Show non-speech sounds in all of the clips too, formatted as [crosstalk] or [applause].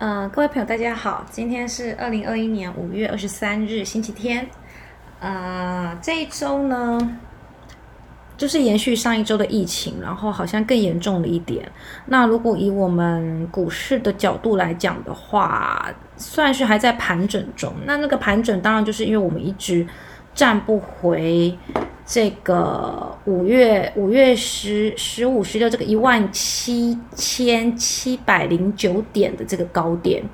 呃，各位朋友，大家好，今天是二零二一年五月二十三日，星期天。呃，这一周呢，就是延续上一周的疫情，然后好像更严重了一点。那如果以我们股市的角度来讲的话，算是还在盘整中。那那个盘整，当然就是因为我们一直站不回。这个五月五月十十五十六这个一万七千七百零九点的这个高点，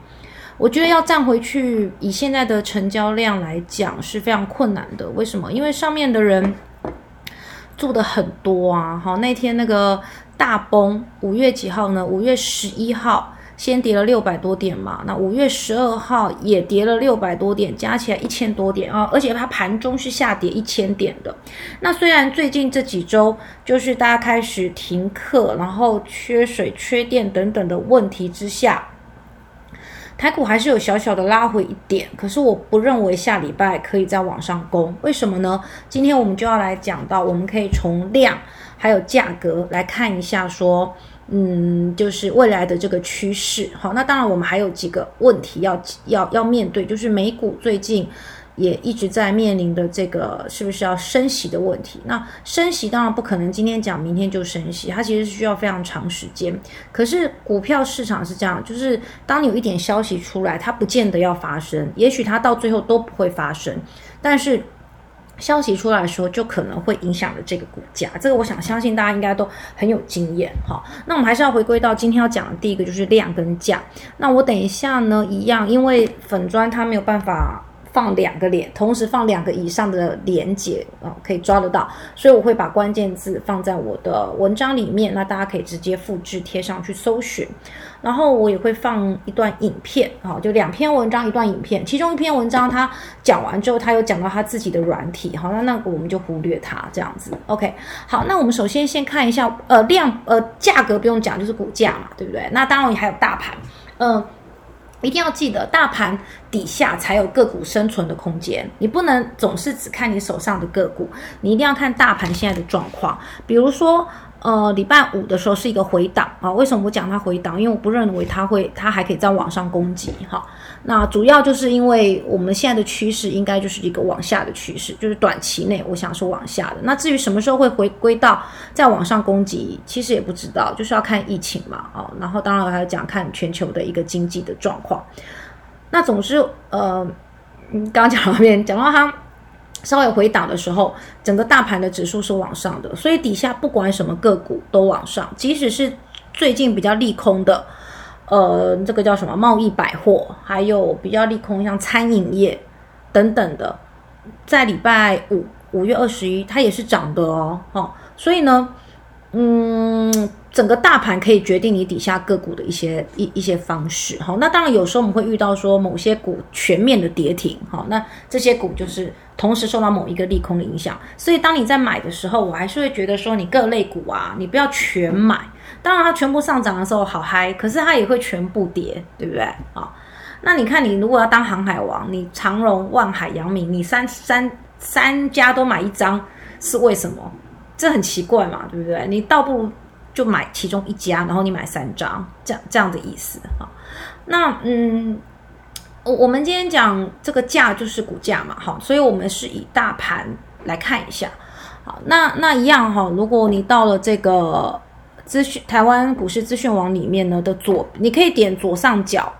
我觉得要站回去，以现在的成交量来讲是非常困难的。为什么？因为上面的人做的很多啊。好，那天那个大崩，五月几号呢？五月十一号。先跌了六百多点嘛，那五月十二号也跌了六百多点，加起来一千多点啊，而且它盘中是下跌一千点的。那虽然最近这几周就是大家开始停课，然后缺水、缺电等等的问题之下，台股还是有小小的拉回一点，可是我不认为下礼拜可以再往上攻。为什么呢？今天我们就要来讲到，我们可以从量还有价格来看一下说。嗯，就是未来的这个趋势，好，那当然我们还有几个问题要要要面对，就是美股最近也一直在面临的这个是不是要升息的问题。那升息当然不可能今天讲明天就升息，它其实是需要非常长时间。可是股票市场是这样，就是当你有一点消息出来，它不见得要发生，也许它到最后都不会发生，但是。消息出来说，就可能会影响了这个股价。这个我想相信大家应该都很有经验哈。那我们还是要回归到今天要讲的第一个，就是量跟价。那我等一下呢，一样，因为粉砖它没有办法。放两个连，同时放两个以上的连接啊，可以抓得到，所以我会把关键字放在我的文章里面，那大家可以直接复制贴上去搜寻。然后我也会放一段影片啊，就两篇文章一段影片，其中一篇文章他讲完之后，他有讲到他自己的软体，好，那那个我们就忽略它这样子。OK，好，那我们首先先看一下呃量呃价格不用讲，就是股价嘛，对不对？那当然还有大盘，嗯。一定要记得，大盘底下才有个股生存的空间。你不能总是只看你手上的个股，你一定要看大盘现在的状况。比如说。呃，礼拜五的时候是一个回档啊。为什么我讲它回档？因为我不认为它会，它还可以在往上攻击哈。那主要就是因为我们现在的趋势应该就是一个往下的趋势，就是短期内我想是往下的。那至于什么时候会回归到再往上攻击，其实也不知道，就是要看疫情嘛啊。然后当然还要讲看全球的一个经济的状况。那总之，呃，刚刚讲到边讲到它。稍微回档的时候，整个大盘的指数是往上的，所以底下不管什么个股都往上，即使是最近比较利空的，呃，这个叫什么贸易百货，还有比较利空像餐饮业等等的，在礼拜五五月二十一，它也是涨的哦，哦，所以呢，嗯。整个大盘可以决定你底下个股的一些一一些方式，好，那当然有时候我们会遇到说某些股全面的跌停，好，那这些股就是同时受到某一个利空的影响，所以当你在买的时候，我还是会觉得说你各类股啊，你不要全买，当然它全部上涨的时候好嗨，可是它也会全部跌，对不对？啊，那你看你如果要当航海王，你长荣、万海、阳明，你三三三家都买一张，是为什么？这很奇怪嘛，对不对？你倒不如。就买其中一家，然后你买三张，这样这样的意思哈。那嗯，我我们今天讲这个价就是股价嘛，好，所以我们是以大盘来看一下。好，那那一样哈，如果你到了这个资讯台湾股市资讯网里面呢的左，你可以点左上角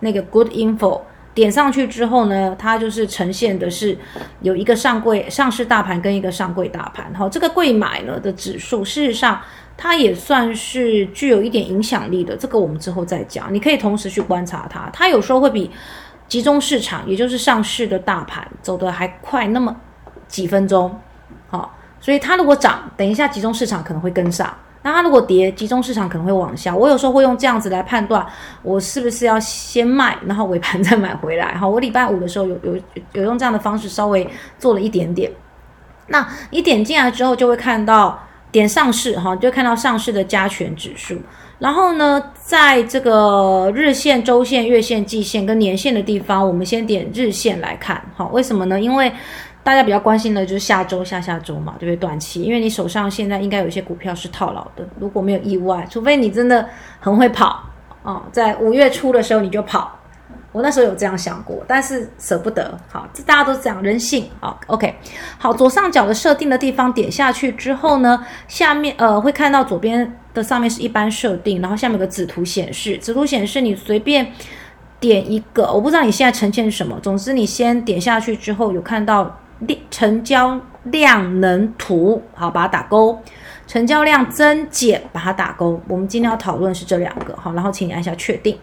那个 Good Info，点上去之后呢，它就是呈现的是有一个上柜上市大盘跟一个上柜大盘。好，这个柜买呢的指数，事实上。它也算是具有一点影响力的，这个我们之后再讲。你可以同时去观察它，它有时候会比集中市场，也就是上市的大盘走得还快那么几分钟。好，所以它如果涨，等一下集中市场可能会跟上；那它如果跌，集中市场可能会往下。我有时候会用这样子来判断，我是不是要先卖，然后尾盘再买回来。哈，我礼拜五的时候有有有用这样的方式稍微做了一点点。那你点进来之后，就会看到。点上市哈，就看到上市的加权指数。然后呢，在这个日线、周线、月线、季线跟年线的地方，我们先点日线来看。好，为什么呢？因为大家比较关心的就是下周、下下周嘛，对不对？短期，因为你手上现在应该有一些股票是套牢的。如果没有意外，除非你真的很会跑，哦，在五月初的时候你就跑。我那时候有这样想过，但是舍不得。好，这大家都讲人性。好，OK。好，左上角的设定的地方点下去之后呢，下面呃会看到左边的上面是一般设定，然后下面有个子图显示。子图显示你随便点一个，我不知道你现在呈现什么。总之你先点下去之后，有看到 [laughs] 成交量能图，好，把它打勾。成交量增减，把它打勾。我们今天要讨论是这两个，好，然后请你按下确定。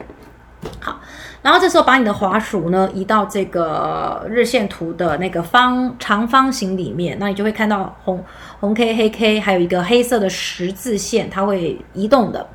好。然后这时候把你的滑鼠呢移到这个日线图的那个方长方形里面，那你就会看到红红 K 黑 K，还有一个黑色的十字线，它会移动的。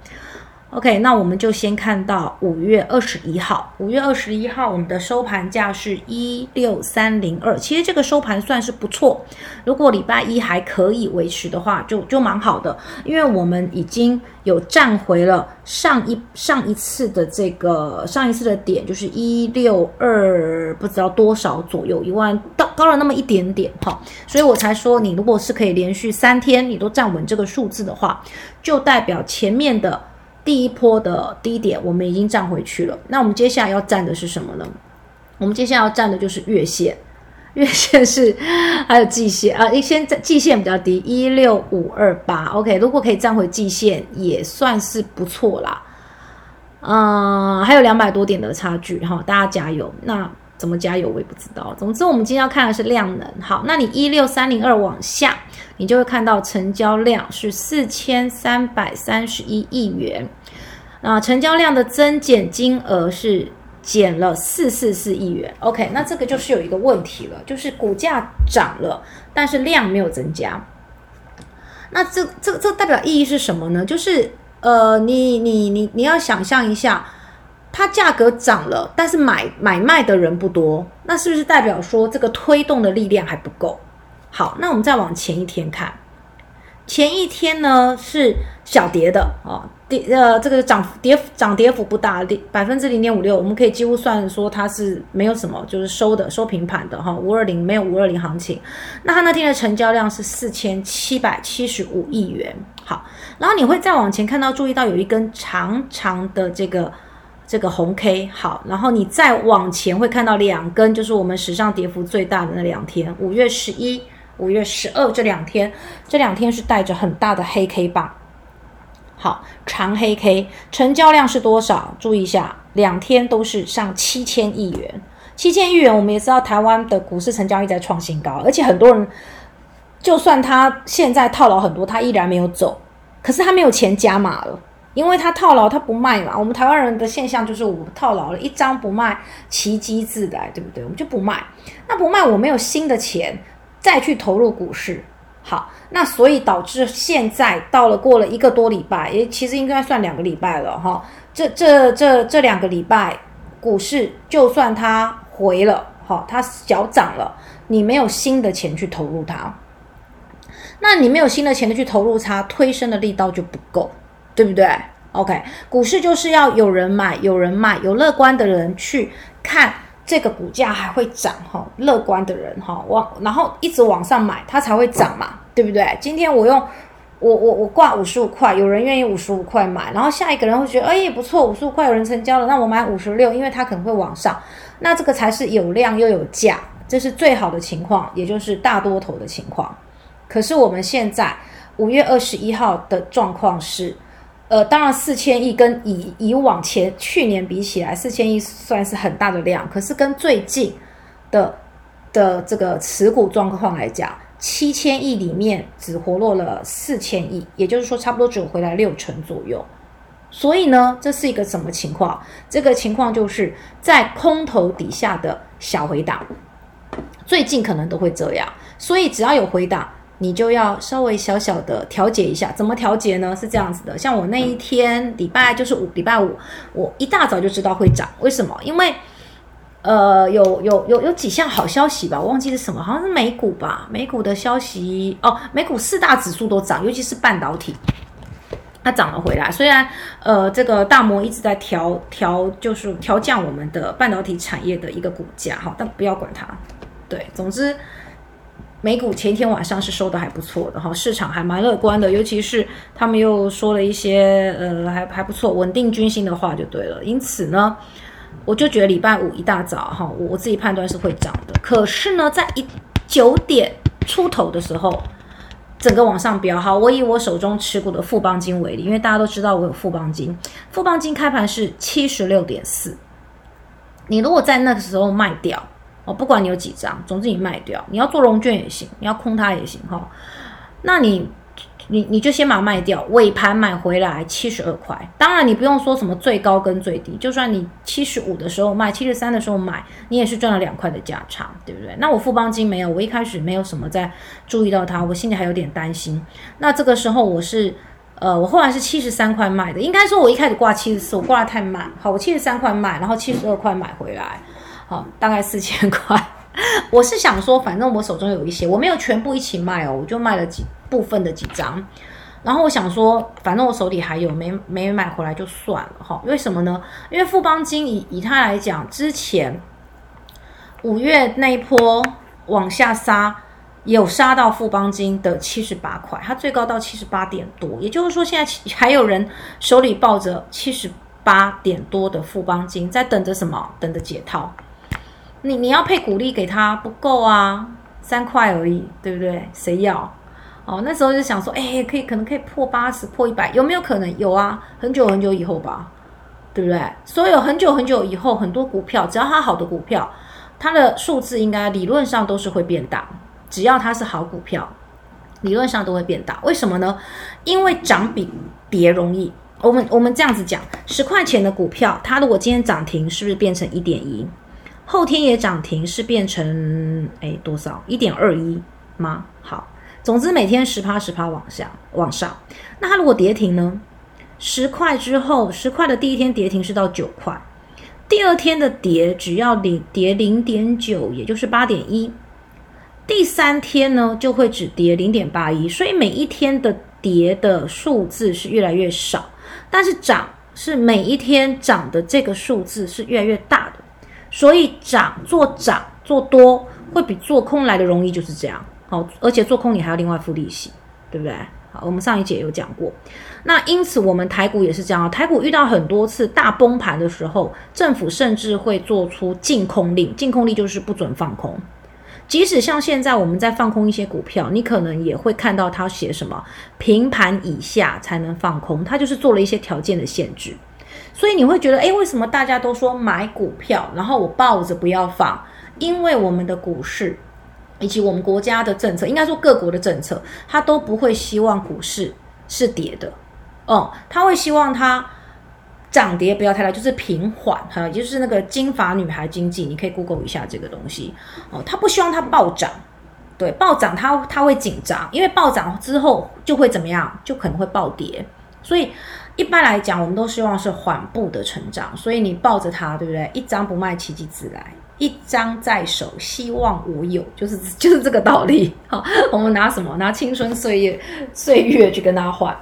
OK，那我们就先看到五月二十一号。五月二十一号，我们的收盘价是一六三零二。其实这个收盘算是不错。如果礼拜一还可以维持的话，就就蛮好的。因为我们已经有站回了上一上一次的这个上一次的点，就是一六二不知道多少左右，一万到高了那么一点点哈。所以我才说，你如果是可以连续三天你都站稳这个数字的话，就代表前面的。第一波的低点我们已经站回去了，那我们接下来要站的是什么呢？我们接下来要站的就是月线，[laughs] 月线是还有季线啊，一先在季线比较低，一六五二八，OK，如果可以站回季线也算是不错啦。嗯，还有两百多点的差距哈，大家加油。那怎么加油我也不知道。总之我们今天要看的是量能，好，那你一六三零二往下。你就会看到成交量是四千三百三十一亿元，啊，成交量的增减金额是减了四四四亿元。OK，那这个就是有一个问题了，就是股价涨了，但是量没有增加。那这这这代表意义是什么呢？就是呃，你你你你要想象一下，它价格涨了，但是买买卖的人不多，那是不是代表说这个推动的力量还不够？好，那我们再往前一天看，前一天呢是小跌的啊，跌呃这个涨跌涨跌幅不大，百分之零点五六，我们可以几乎算说它是没有什么，就是收的收平盘的哈，五二零没有五二零行情。那它那天的成交量是四千七百七十五亿元。好，然后你会再往前看到，注意到有一根长长的这个这个红 K。好，然后你再往前会看到两根，就是我们史上跌幅最大的那两天，五月十一。五月十二这两天，这两天是带着很大的黑 K 棒，好长黑 K，成交量是多少？注意一下，两天都是上七千亿元，七千亿元。我们也知道台湾的股市成交一直在创新高，而且很多人就算他现在套牢很多，他依然没有走，可是他没有钱加码了，因为他套牢他不卖嘛。我们台湾人的现象就是我套牢了一张不卖，奇迹自来，对不对？我们就不卖，那不卖我没有新的钱。再去投入股市，好，那所以导致现在到了过了一个多礼拜，也其实应该算两个礼拜了哈。这这这这两个礼拜，股市就算它回了，好，它小涨了，你没有新的钱去投入它，那你没有新的钱的去投入它，推升的力道就不够，对不对？OK，股市就是要有人买，有人卖，有乐观的人去看。这个股价还会涨哈，乐观的人哈往然后一直往上买，它才会涨嘛，对不对？今天我用我我我挂五十五块，有人愿意五十五块买，然后下一个人会觉得哎不错，五十五块有人成交了，那我买五十六，因为它可能会往上，那这个才是有量又有价，这是最好的情况，也就是大多头的情况。可是我们现在五月二十一号的状况是。呃，当然四千亿跟以以往前去年比起来，四千亿算是很大的量。可是跟最近的的这个持股状况来讲，七千亿里面只活络了四千亿，也就是说差不多只有回来六成左右。所以呢，这是一个什么情况？这个情况就是在空头底下的小回档，最近可能都会这样。所以只要有回档。你就要稍微小小的调节一下，怎么调节呢？是这样子的，像我那一天礼拜就是五礼拜五，我一大早就知道会涨，为什么？因为呃有有有有几项好消息吧，我忘记是什么，好像是美股吧，美股的消息哦，美股四大指数都涨，尤其是半导体，它涨了回来。虽然呃这个大摩一直在调调，就是调降我们的半导体产业的一个股价哈，但不要管它。对，总之。美股前一天晚上是收的还不错的哈，市场还蛮乐观的，尤其是他们又说了一些呃还还不错稳定军心的话就对了。因此呢，我就觉得礼拜五一大早哈，我我自己判断是会涨的。可是呢，在一九点出头的时候，整个往上飙。哈，我以我手中持股的富邦金为例，因为大家都知道我有富邦金，富邦金开盘是七十六点四。你如果在那个时候卖掉。哦，不管你有几张，总之你卖掉，你要做融券也行，你要空它也行哈。那你，你你就先把卖掉，尾盘买回来七十二块。当然你不用说什么最高跟最低，就算你七十五的时候卖，七十三的时候买，你也是赚了两块的价差，对不对？那我富邦金没有，我一开始没有什么在注意到它，我心里还有点担心。那这个时候我是，呃，我后来是七十三块卖的，应该说我一开始挂七十四，我挂的太慢，好，我七十三块卖，然后七十二块买回来。好，大概四千块。[laughs] 我是想说，反正我手中有一些，我没有全部一起卖哦，我就卖了几部分的几张。然后我想说，反正我手里还有，没没买回来就算了哈。为什么呢？因为富邦金以以它来讲，之前五月那一波往下杀，有杀到富邦金的七十八块，它最高到七十八点多。也就是说，现在还有人手里抱着七十八点多的富邦金，在等着什么？等着解套。你你要配股利给他不够啊，三块而已，对不对？谁要？哦，那时候就想说，哎，可以，可能可以破八十，破一百，有没有可能？有啊，很久很久以后吧，对不对？所有很久很久以后，很多股票，只要它好的股票，它的数字应该理论上都是会变大。只要它是好股票，理论上都会变大。为什么呢？因为涨比跌容易。我们我们这样子讲，十块钱的股票，它如果今天涨停，是不是变成一点一？后天也涨停，是变成哎多少一点二一吗？好，总之每天十趴十趴往下往上。那它如果跌停呢？十块之后，十块的第一天跌停是到九块，第二天的跌只要零跌零点九，也就是八点一。第三天呢就会只跌零点八一，所以每一天的跌的数字是越来越少，但是涨是每一天涨的这个数字是越来越大的。所以涨做涨做多会比做空来的容易，就是这样。好，而且做空你还要另外付利息，对不对？好，我们上一节有讲过。那因此我们台股也是这样啊，台股遇到很多次大崩盘的时候，政府甚至会做出禁空令，禁空令就是不准放空。即使像现在我们在放空一些股票，你可能也会看到它写什么平盘以下才能放空，它就是做了一些条件的限制。所以你会觉得，哎，为什么大家都说买股票，然后我抱着不要放？因为我们的股市以及我们国家的政策，应该说各国的政策，它都不会希望股市是跌的，哦，他会希望它涨跌不要太大，就是平缓，哈，也就是那个金发女孩经济，你可以 Google 一下这个东西，哦，他不希望它暴涨，对，暴涨它它会紧张，因为暴涨之后就会怎么样，就可能会暴跌，所以。一般来讲，我们都希望是缓步的成长，所以你抱着它，对不对？一张不卖，奇迹自来；一张在手，希望我有，就是 [laughs] 就是这个道理。好，我们拿什么？拿青春岁月岁月去跟他换。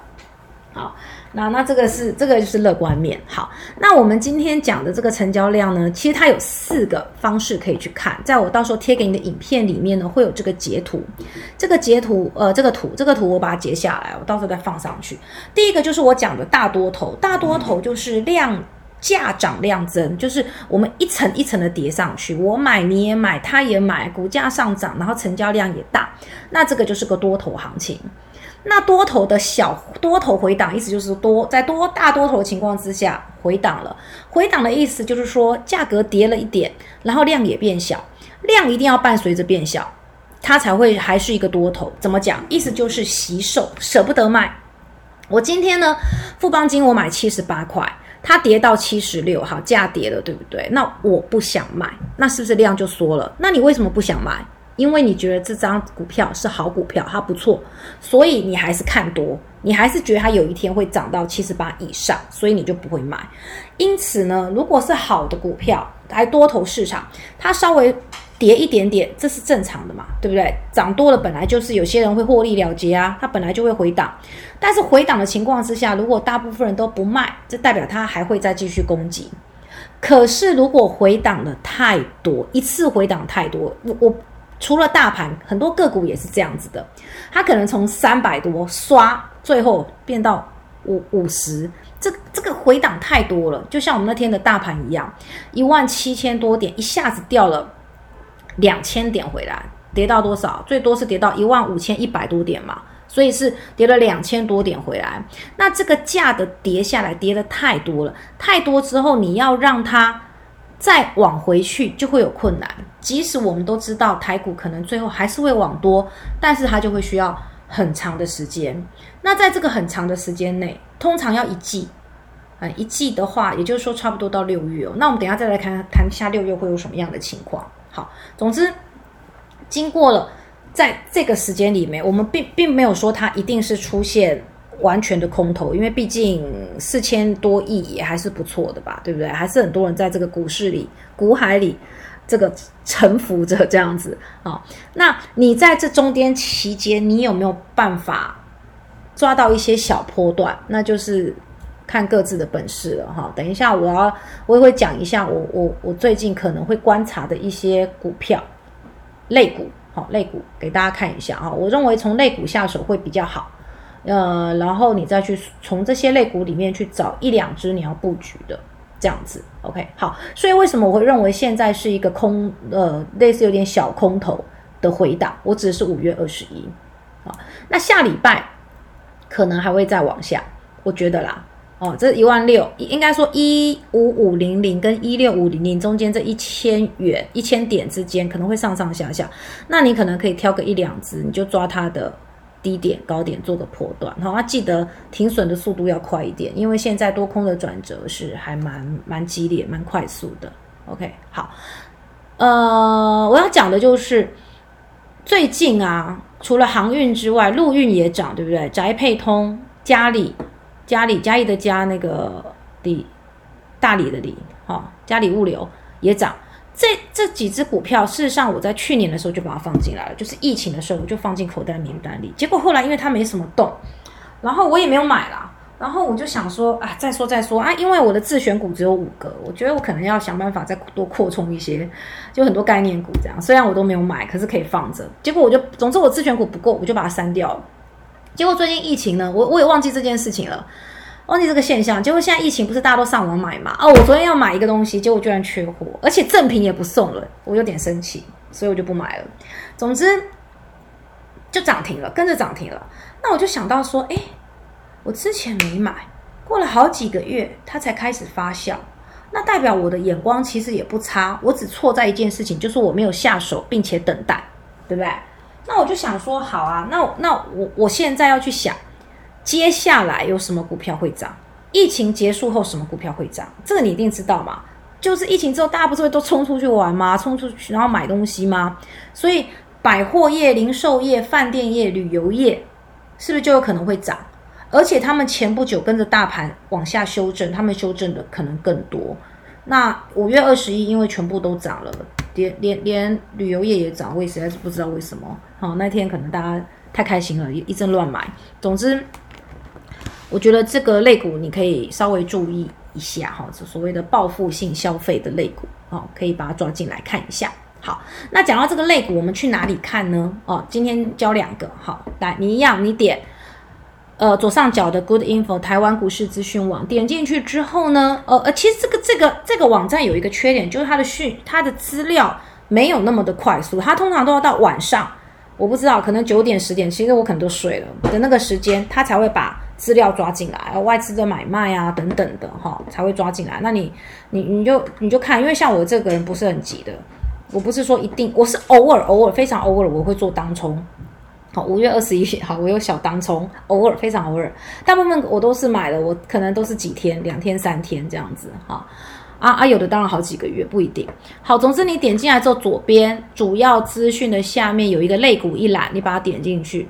那那这个是这个就是乐观面。好，那我们今天讲的这个成交量呢，其实它有四个方式可以去看，在我到时候贴给你的影片里面呢，会有这个截图。这个截图，呃，这个图，这个图我把它截下来，我到时候再放上去。第一个就是我讲的大多头，大多头就是量价涨量增，就是我们一层一层的叠上去，我买你也买，他也买，股价上涨，然后成交量也大，那这个就是个多头行情。那多头的小多头回档，意思就是多在多大多头的情况之下回档了。回档的意思就是说价格跌了一点，然后量也变小，量一定要伴随着变小，它才会还是一个多头。怎么讲？意思就是惜售，舍不得卖。我今天呢，富邦金我买七十八块，它跌到七十六，好价跌了，对不对？那我不想卖，那是不是量就缩了？那你为什么不想卖？因为你觉得这张股票是好股票，它不错，所以你还是看多，你还是觉得它有一天会涨到七十八以上，所以你就不会买。因此呢，如果是好的股票，还多头市场，它稍微跌一点点，这是正常的嘛，对不对？涨多了本来就是有些人会获利了结啊，它本来就会回档。但是回档的情况之下，如果大部分人都不卖，这代表它还会再继续攻击。可是如果回档的太多，一次回档太多，我我。除了大盘，很多个股也是这样子的，它可能从三百多刷，最后变到五五十，这这个回档太多了，就像我们那天的大盘一样，一万七千多点一下子掉了两千点回来，跌到多少？最多是跌到一万五千一百多点嘛。所以是跌了两千多点回来，那这个价的跌下来跌的太多了，太多之后你要让它再往回去就会有困难。即使我们都知道台股可能最后还是会往多，但是它就会需要很长的时间。那在这个很长的时间内，通常要一季，啊，一季的话，也就是说差不多到六月哦。那我们等下再来看谈一下六月会有什么样的情况。好，总之经过了。在这个时间里面，我们并并没有说它一定是出现完全的空头，因为毕竟四千多亿也还是不错的吧，对不对？还是很多人在这个股市里、股海里这个沉浮着这样子啊。那你在这中间期间，你有没有办法抓到一些小波段？那就是看各自的本事了哈。等一下，我要我也会讲一下我我我最近可能会观察的一些股票类股。好，类股给大家看一下啊，我认为从类股下手会比较好，呃，然后你再去从这些类股里面去找一两只你要布局的这样子，OK，好，所以为什么我会认为现在是一个空，呃，类似有点小空头的回档？我指的是五月二十一，啊，那下礼拜可能还会再往下，我觉得啦。哦，这一万六，应该说一五五零零跟一六五零零中间这一千元、一千点之间可能会上上下下，那你可能可以挑个一两只，你就抓它的低点、高点做个破断。好，那记得停损的速度要快一点，因为现在多空的转折是还蛮蛮激烈、蛮快速的。OK，好，呃，我要讲的就是最近啊，除了航运之外，陆运也涨，对不对？宅配通、嘉里。嘉里嘉义的嘉那个里大理的里，哈，嘉里物流也涨。这这几只股票，事实上我在去年的时候就把它放进来了，就是疫情的时候我就放进口袋名单里。结果后来因为它没什么动，然后我也没有买啦。然后我就想说啊，再说再说啊，因为我的自选股只有五个，我觉得我可能要想办法再多扩充一些，就很多概念股这样。虽然我都没有买，可是可以放着。结果我就，总之我自选股不够，我就把它删掉了。结果最近疫情呢，我我也忘记这件事情了，忘记这个现象。结果现在疫情不是大家都上网买嘛？哦，我昨天要买一个东西，结果居然缺货，而且赠品也不送了，我有点生气，所以我就不买了。总之就涨停了，跟着涨停了。那我就想到说，哎，我之前没买，过了好几个月它才开始发酵，那代表我的眼光其实也不差，我只错在一件事情，就是我没有下手，并且等待，对不对？那我就想说，好啊，那那我我现在要去想，接下来有什么股票会涨？疫情结束后什么股票会涨？这个你一定知道嘛？就是疫情之后，大家不是会都冲出去玩吗？冲出去然后买东西吗？所以百货业、零售业、饭店业、旅游业，是不是就有可能会涨？而且他们前不久跟着大盘往下修正，他们修正的可能更多。那五月二十一，因为全部都涨了，连连连旅游业也涨，我也实在是不知道为什么。好，那天可能大家太开心了，一一阵乱买。总之，我觉得这个类股你可以稍微注意一下哈，这所谓的报复性消费的类股，哦，可以把它抓进来看一下。好，那讲到这个类股，我们去哪里看呢？哦，今天教两个，好，来，你一样，你点。呃，左上角的 Good Info 台湾股市资讯网，点进去之后呢，呃呃，其实这个这个这个网站有一个缺点，就是它的讯它的资料没有那么的快速，它通常都要到晚上，我不知道，可能九点十点，其实我可能都睡了的那个时间，它才会把资料抓进来，外资的买卖啊等等的哈，才会抓进来。那你你你就你就看，因为像我这个人不是很急的，我不是说一定，我是偶尔偶尔非常偶尔我会做当冲。好，五月二十一好，我有小当冲，偶尔非常偶尔，大部分我都是买的，我可能都是几天，两天三天这样子，哈，啊啊，有的当然好几个月，不一定。好，总之你点进来之后，左边主要资讯的下面有一个类股一览，你把它点进去。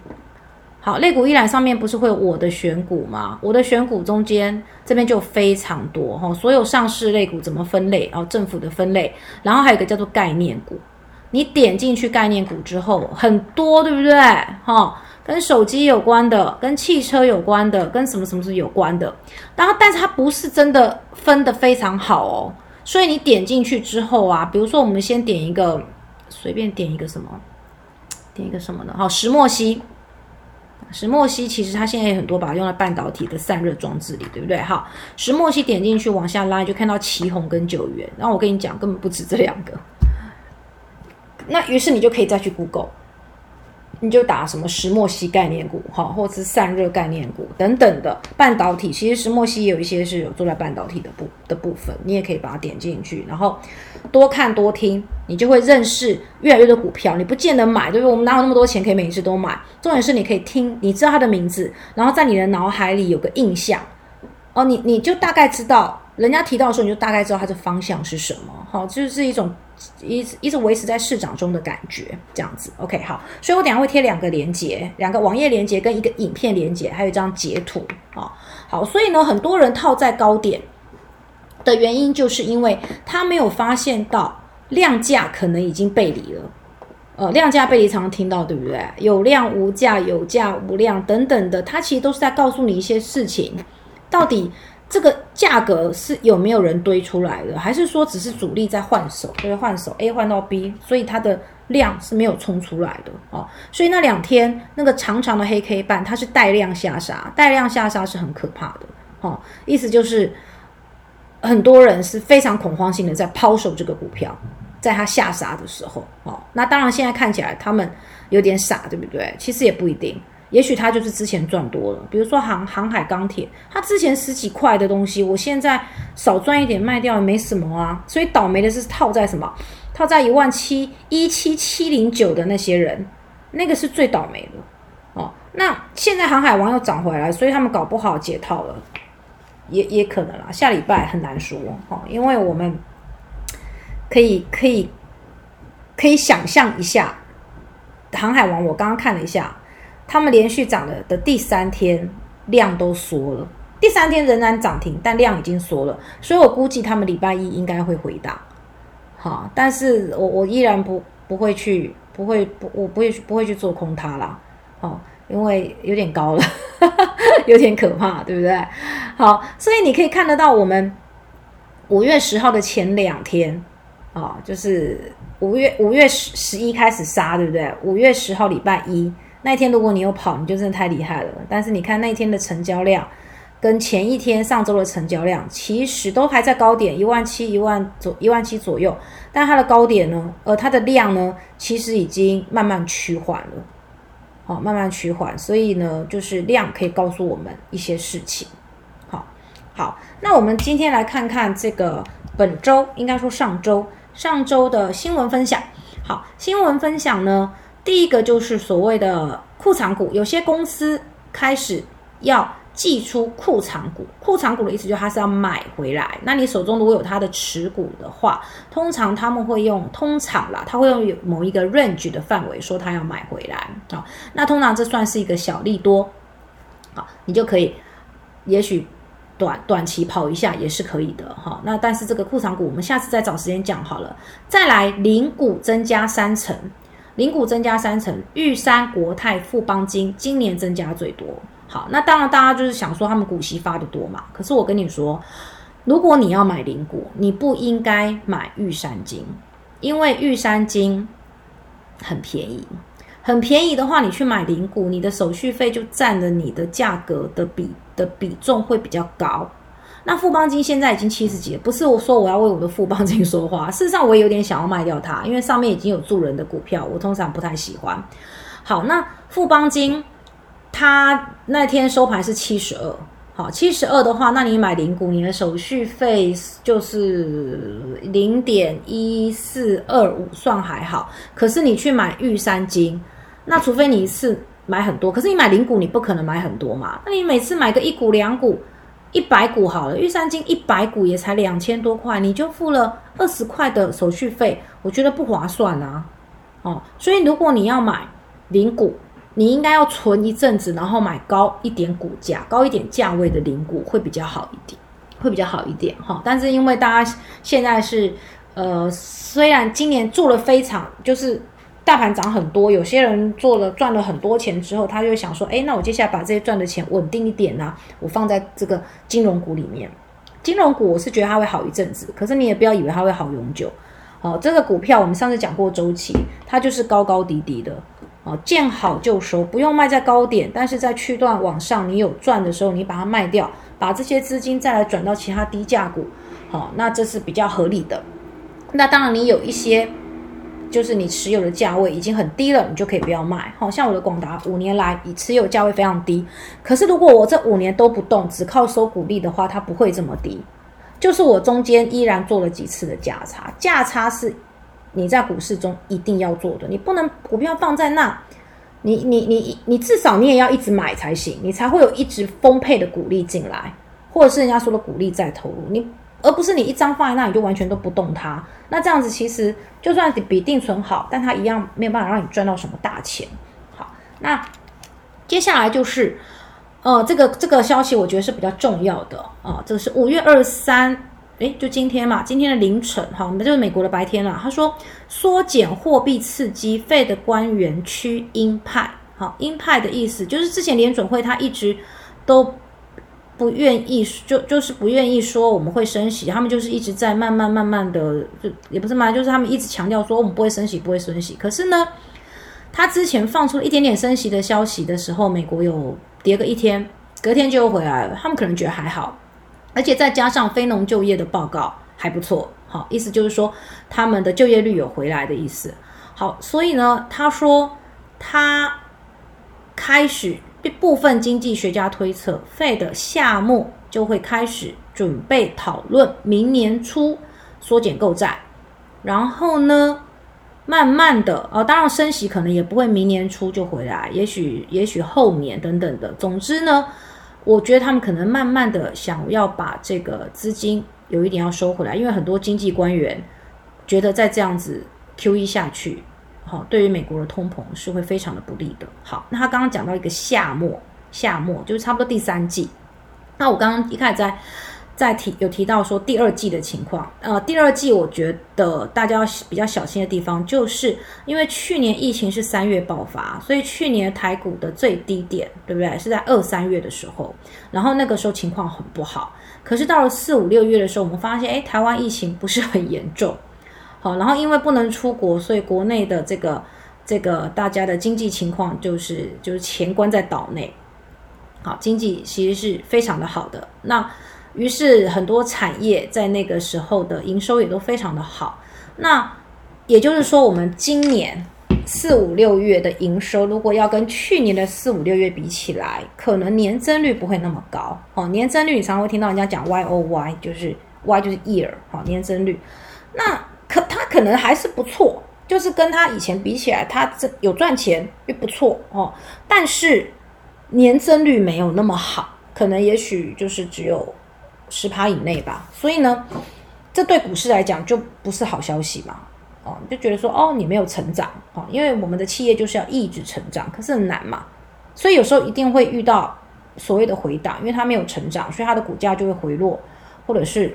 好，类股一览上面不是会有我的选股吗？我的选股中间这边就非常多哈，所有上市类股怎么分类？然后政府的分类，然后还有一个叫做概念股。你点进去概念股之后，很多，对不对？哈，跟手机有关的，跟汽车有关的，跟什么什么是有关的。然后，但是它不是真的分的非常好哦。所以你点进去之后啊，比如说我们先点一个，随便点一个什么，点一个什么呢？好，石墨烯。石墨烯其实它现在也很多把它用在半导体的散热装置里，对不对？好，石墨烯点进去往下拉，就看到奇红跟九元。那我跟你讲，根本不止这两个。那于是你就可以再去 Google。你就打什么石墨烯概念股，哈，或者是散热概念股等等的半导体。其实石墨烯也有一些是有做在半导体的部的部分，你也可以把它点进去，然后多看多听，你就会认识越来越多股票。你不见得买，对不对？我们哪有那么多钱可以每一次都买？重点是你可以听，你知道它的名字，然后在你的脑海里有个印象，哦，你你就大概知道人家提到的时候，你就大概知道它的方向是什么，好，就是一种。一直一直维持在市场中的感觉，这样子，OK，好，所以我等下会贴两个连接，两个网页连接跟一个影片连接，还有一张截图啊，好，所以呢，很多人套在高点的原因，就是因为他没有发现到量价可能已经背离了，呃，量价背离常常听到，对不对？有量无价，有价无量等等的，它其实都是在告诉你一些事情，到底。这个价格是有没有人堆出来的，还是说只是主力在换手，就是换手 A 换到 B，所以它的量是没有冲出来的哦。所以那两天那个长长的黑 K 棒，它是带量下杀，带量下杀是很可怕的哦。意思就是很多人是非常恐慌性的在抛售这个股票，在它下杀的时候哦。那当然现在看起来他们有点傻，对不对？其实也不一定。也许他就是之前赚多了，比如说航航海钢铁，他之前十几块的东西，我现在少赚一点卖掉也没什么啊。所以倒霉的是套在什么？套在一万七一七七零九的那些人，那个是最倒霉的哦。那现在航海王又涨回来，所以他们搞不好解套了，也也可能啦。下礼拜很难说哦，因为我们可以可以可以想象一下，航海王我刚刚看了一下。他们连续涨了的第三天量都缩了，第三天仍然涨停，但量已经缩了，所以我估计他们礼拜一应该会回档，好，但是我我依然不不会去，不会不我不会不会去做空它啦，好，因为有点高了，[laughs] 有点可怕，对不对？好，所以你可以看得到我们五月十号的前两天啊，就是五月五月十十一开始杀，对不对？五月十号礼拜一。那天如果你有跑，你就真的太厉害了。但是你看那天的成交量，跟前一天上周的成交量，其实都还在高点一万七、一万左、一万七左右。但它的高点呢，呃，它的量呢，其实已经慢慢趋缓了，好，慢慢趋缓。所以呢，就是量可以告诉我们一些事情。好，好，那我们今天来看看这个本周，应该说上周上周的新闻分享。好，新闻分享呢。第一个就是所谓的库藏股，有些公司开始要寄出库藏股。库藏股的意思就是它是要买回来。那你手中如果有它的持股的话，通常他们会用通常啦，他会用某一个 range 的范围说他要买回来啊。那通常这算是一个小利多，好，你就可以也许短短期跑一下也是可以的哈。那但是这个库藏股我们下次再找时间讲好了。再来零股增加三成。零股增加三成，玉山国泰富邦金今年增加最多。好，那当然大家就是想说他们股息发的多嘛。可是我跟你说，如果你要买零股，你不应该买玉山金，因为玉山金很便宜，很便宜的话，你去买零股，你的手续费就占了你的价格的比的比重会比较高。那富邦金现在已经七十几了，不是我说我要为我的富邦金说话，事实上我也有点想要卖掉它，因为上面已经有助人的股票，我通常不太喜欢。好，那富邦金它那天收盘是七十二，好，七十二的话，那你买零股，你的手续费就是零点一四二五，算还好。可是你去买玉山金，那除非你一次买很多，可是你买零股，你不可能买很多嘛，那你每次买个一股两股。一百股好了，玉山金一百股也才两千多块，你就付了二十块的手续费，我觉得不划算啊。哦，所以如果你要买零股，你应该要存一阵子，然后买高一点股价、高一点价位的零股会比较好一点，会比较好一点哈。但是因为大家现在是呃，虽然今年做了非常就是。大盘涨很多，有些人做了赚了很多钱之后，他就想说：“哎，那我接下来把这些赚的钱稳定一点呢，我放在这个金融股里面。金融股我是觉得它会好一阵子，可是你也不要以为它会好永久。好，这个股票我们上次讲过周期，它就是高高低低的。哦，见好就收，不用卖在高点，但是在区段往上你有赚的时候，你把它卖掉，把这些资金再来转到其他低价股，好，那这是比较合理的。那当然，你有一些就是你持有的价位已经很低了，你就可以不要卖。好像我的广达五年来以持有价位非常低，可是如果我这五年都不动，只靠收股利的话，它不会这么低。就是我中间依然做了几次的价差，价差是。你在股市中一定要做的，你不能股票放在那，你你你你至少你也要一直买才行，你才会有一直丰沛的股利进来，或者是人家说的股利再投入，你而不是你一张放在那你就完全都不动它，那这样子其实就算比定存好，但它一样没有办法让你赚到什么大钱。好，那接下来就是，呃，这个这个消息我觉得是比较重要的啊，这个是五月二十三。哎，就今天嘛，今天的凌晨，哈，那就是美国的白天了。他说，缩减货币刺激费的官员趋鹰派，好，鹰派的意思就是之前联准会他一直都不愿意，就就是不愿意说我们会升息，他们就是一直在慢慢慢慢的，就也不是慢，就是他们一直强调说我们不会升息，不会升息。可是呢，他之前放出一点点升息的消息的时候，美国有跌个一天，隔天就又回来了，他们可能觉得还好。而且再加上非农就业的报告还不错，好，意思就是说他们的就业率有回来的意思。好，所以呢，他说他开始部分经济学家推测费的夏末就会开始准备讨论明年初缩减购债，然后呢，慢慢的啊，当然升息可能也不会明年初就回来，也许也许后年等等的。总之呢。我觉得他们可能慢慢的想要把这个资金有一点要收回来，因为很多经济官员觉得再这样子 Q E 下去，好，对于美国的通膨是会非常的不利的。好，那他刚刚讲到一个夏末，夏末就是差不多第三季。那我刚刚一开始在。在提有提到说第二季的情况，呃，第二季我觉得大家要比较小心的地方，就是因为去年疫情是三月爆发，所以去年台股的最低点，对不对？是在二三月的时候，然后那个时候情况很不好。可是到了四五六月的时候，我们发现，哎，台湾疫情不是很严重，好，然后因为不能出国，所以国内的这个这个大家的经济情况就是就是钱关在岛内，好，经济其实是非常的好的。那于是很多产业在那个时候的营收也都非常的好。那也就是说，我们今年四五六月的营收，如果要跟去年的四五六月比起来，可能年增率不会那么高哦。年增率你常会听到人家讲 Y O Y，就是 Y 就是 year 好，年增率。那可它可能还是不错，就是跟它以前比起来，它这有赚钱又不错哦。但是年增率没有那么好，可能也许就是只有。十趴以内吧，所以呢，这对股市来讲就不是好消息嘛。哦，就觉得说，哦，你没有成长，哦，因为我们的企业就是要一直成长，可是很难嘛。所以有时候一定会遇到所谓的回档，因为它没有成长，所以它的股价就会回落，或者是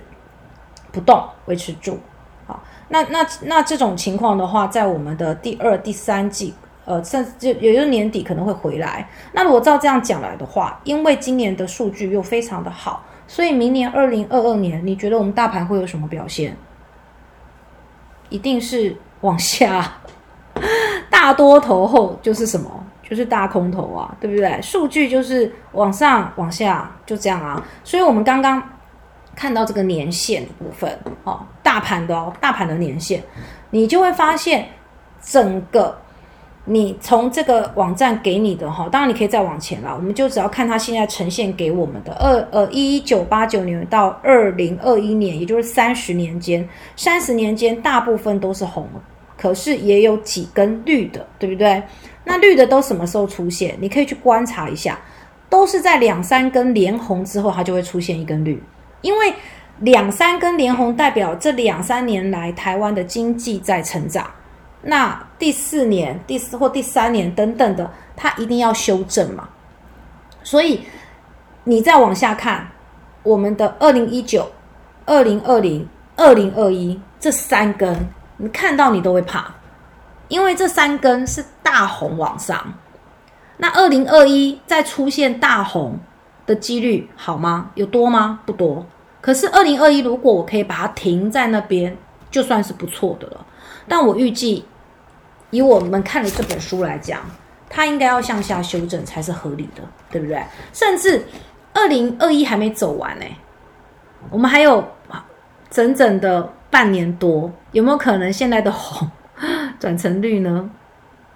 不动维持住。好，那那那这种情况的话，在我们的第二、第三季，呃，甚至也就是年底可能会回来。那如果照这样讲来的话，因为今年的数据又非常的好。所以明年二零二二年，你觉得我们大盘会有什么表现？一定是往下，大多头后就是什么？就是大空头啊，对不对？数据就是往上、往下，就这样啊。所以我们刚刚看到这个年线的部分，哦，大盘的哦，大盘的年线，你就会发现整个。你从这个网站给你的哈，当然你可以再往前了，我们就只要看它现在呈现给我们的二呃一九八九年到二零二一年，也就是三十年间，三十年间大部分都是红，可是也有几根绿的，对不对？那绿的都什么时候出现？你可以去观察一下，都是在两三根连红之后，它就会出现一根绿，因为两三根连红代表这两三年来台湾的经济在成长。那第四年、第四或第三年等等的，它一定要修正嘛。所以你再往下看，我们的二零一九、二零二零、二零二一这三根，你看到你都会怕，因为这三根是大红往上。那二零二一再出现大红的几率好吗？有多吗？不多。可是二零二一，如果我可以把它停在那边，就算是不错的了。但我预计，以我们看的这本书来讲，它应该要向下修正才是合理的，对不对？甚至二零二一还没走完呢，我们还有整整的半年多，有没有可能现在的红 [laughs] 转成绿呢？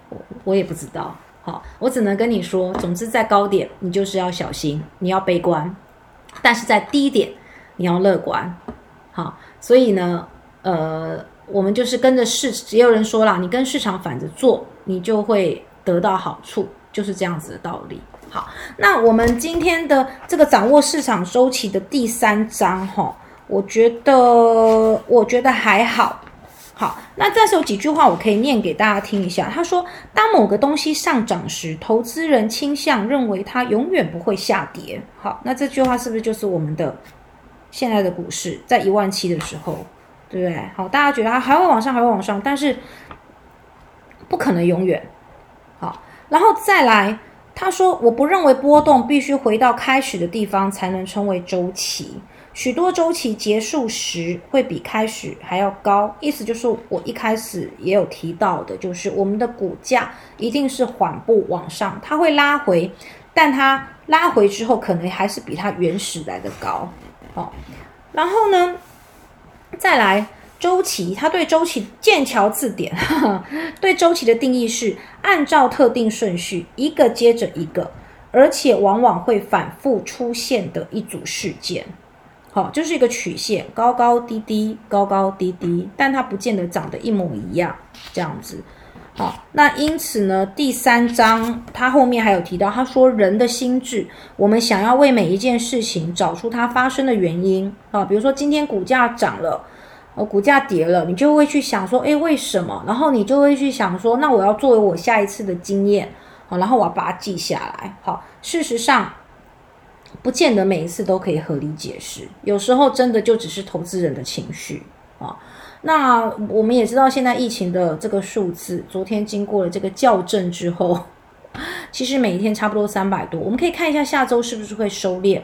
我我也不知道。好，我只能跟你说，总之在高点你就是要小心，你要悲观；但是在低点你要乐观。好，所以呢，呃，我们就是跟着市，也有人说了，你跟市场反着做，你就会得到好处，就是这样子的道理。好，那我们今天的这个掌握市场周期的第三章，哈，我觉得我觉得还好。好，那这时候几句话我可以念给大家听一下。他说：“当某个东西上涨时，投资人倾向认为它永远不会下跌。”好，那这句话是不是就是我们的现在的股市在一万七的时候，对不对？好，大家觉得它还会往上，还会往上，但是不可能永远。好，然后再来，他说：“我不认为波动必须回到开始的地方才能称为周期。”许多周期结束时会比开始还要高，意思就是我一开始也有提到的，就是我们的股价一定是缓步往上，它会拉回，但它拉回之后可能还是比它原始来的高。哦，然后呢，再来周期，它对周期剑桥字典 [laughs] 对周期的定义是按照特定顺序一个接着一个，而且往往会反复出现的一组事件。好，就是一个曲线，高高低低，高高低低，但它不见得长得一模一样，这样子。好，那因此呢，第三章它后面还有提到，他说人的心智，我们想要为每一件事情找出它发生的原因啊，比如说今天股价涨了，呃，股价跌了，你就会去想说，诶，为什么？然后你就会去想说，那我要作为我下一次的经验，好，然后我要把它记下来。好，事实上。不见得每一次都可以合理解释，有时候真的就只是投资人的情绪啊。那我们也知道，现在疫情的这个数字，昨天经过了这个校正之后，[laughs] 其实每一天差不多三百多。我们可以看一下下周是不是会收敛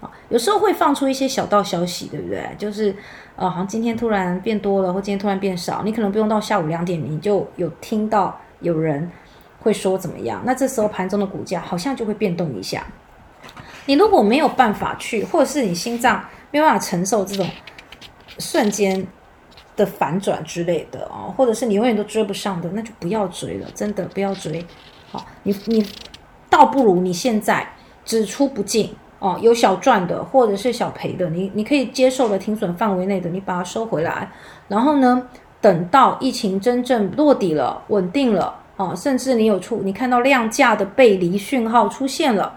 啊？有时候会放出一些小道消息，对不对？就是呃，好像今天突然变多了，或今天突然变少，你可能不用到下午两点，你就有听到有人会说怎么样？那这时候盘中的股价好像就会变动一下。你如果没有办法去，或者是你心脏没有办法承受这种瞬间的反转之类的哦，或者是你永远都追不上的，那就不要追了，真的不要追。好，你你倒不如你现在只出不进哦，有小赚的或者是小赔的，你你可以接受的停损范围内的，你把它收回来，然后呢，等到疫情真正落底了、稳定了哦，甚至你有出你看到量价的背离讯号出现了。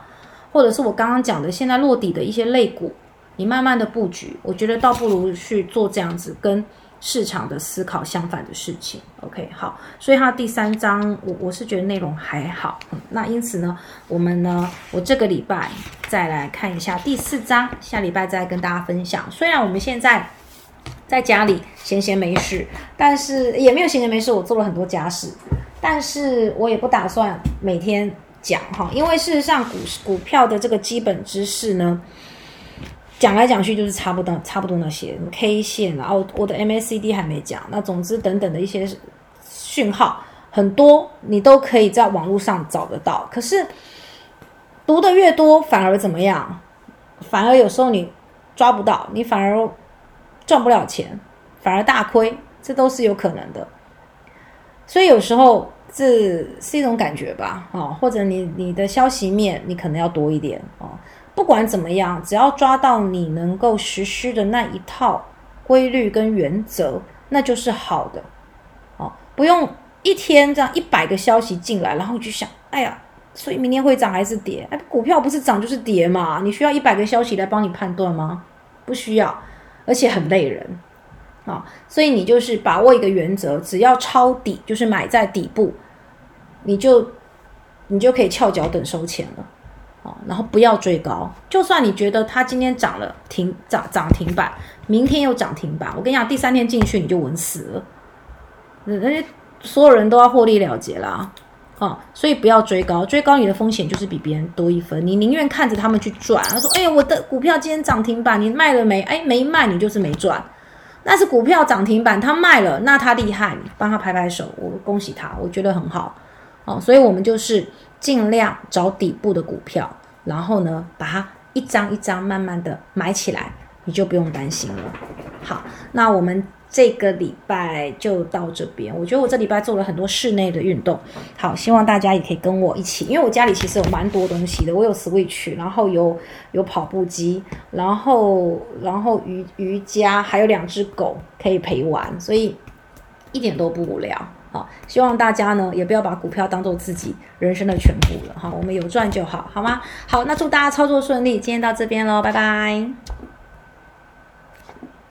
或者是我刚刚讲的，现在落底的一些类股，你慢慢的布局，我觉得倒不如去做这样子跟市场的思考相反的事情。OK，好，所以它第三章我我是觉得内容还好。那因此呢，我们呢，我这个礼拜再来看一下第四章，下礼拜再跟大家分享。虽然我们现在在家里闲闲没事，但是也没有闲闲没事，我做了很多家事，但是我也不打算每天。讲哈，因为事实上股股票的这个基本知识呢，讲来讲去就是差不多差不多那些 K 线然后我的 MACD 还没讲，那总之等等的一些讯号很多，你都可以在网络上找得到。可是读的越多，反而怎么样？反而有时候你抓不到，你反而赚不了钱，反而大亏，这都是有可能的。所以有时候。这是一种感觉吧，哦，或者你你的消息面你可能要多一点哦。不管怎么样，只要抓到你能够实施的那一套规律跟原则，那就是好的哦。不用一天这样一百个消息进来，然后就想，哎呀，所以明天会涨还是跌？哎，股票不是涨就是跌嘛？你需要一百个消息来帮你判断吗？不需要，而且很累人。啊，所以你就是把握一个原则，只要抄底，就是买在底部，你就你就可以翘脚等收钱了，啊，然后不要追高，就算你觉得它今天涨了停涨涨停板，明天又涨停板，我跟你讲，第三天进去你就稳死了，那那所有人都要获利了结啦，啊，所以不要追高，追高你的风险就是比别人多一分，你宁愿看着他们去赚，他说，哎呀，我的股票今天涨停板，你卖了没？哎，没卖，你就是没赚。但是股票涨停板他卖了，那他厉害，帮他拍拍手，我恭喜他，我觉得很好哦。所以我们就是尽量找底部的股票，然后呢，把它一张一张慢慢的买起来，你就不用担心了。好，那我们。这个礼拜就到这边，我觉得我这礼拜做了很多室内的运动，好，希望大家也可以跟我一起，因为我家里其实有蛮多东西的，我有 Switch，然后有有跑步机，然后然后瑜瑜伽，还有两只狗可以陪玩，所以一点都不无聊。好，希望大家呢也不要把股票当做自己人生的全部了哈，我们有赚就好，好吗？好，那祝大家操作顺利，今天到这边喽，拜拜。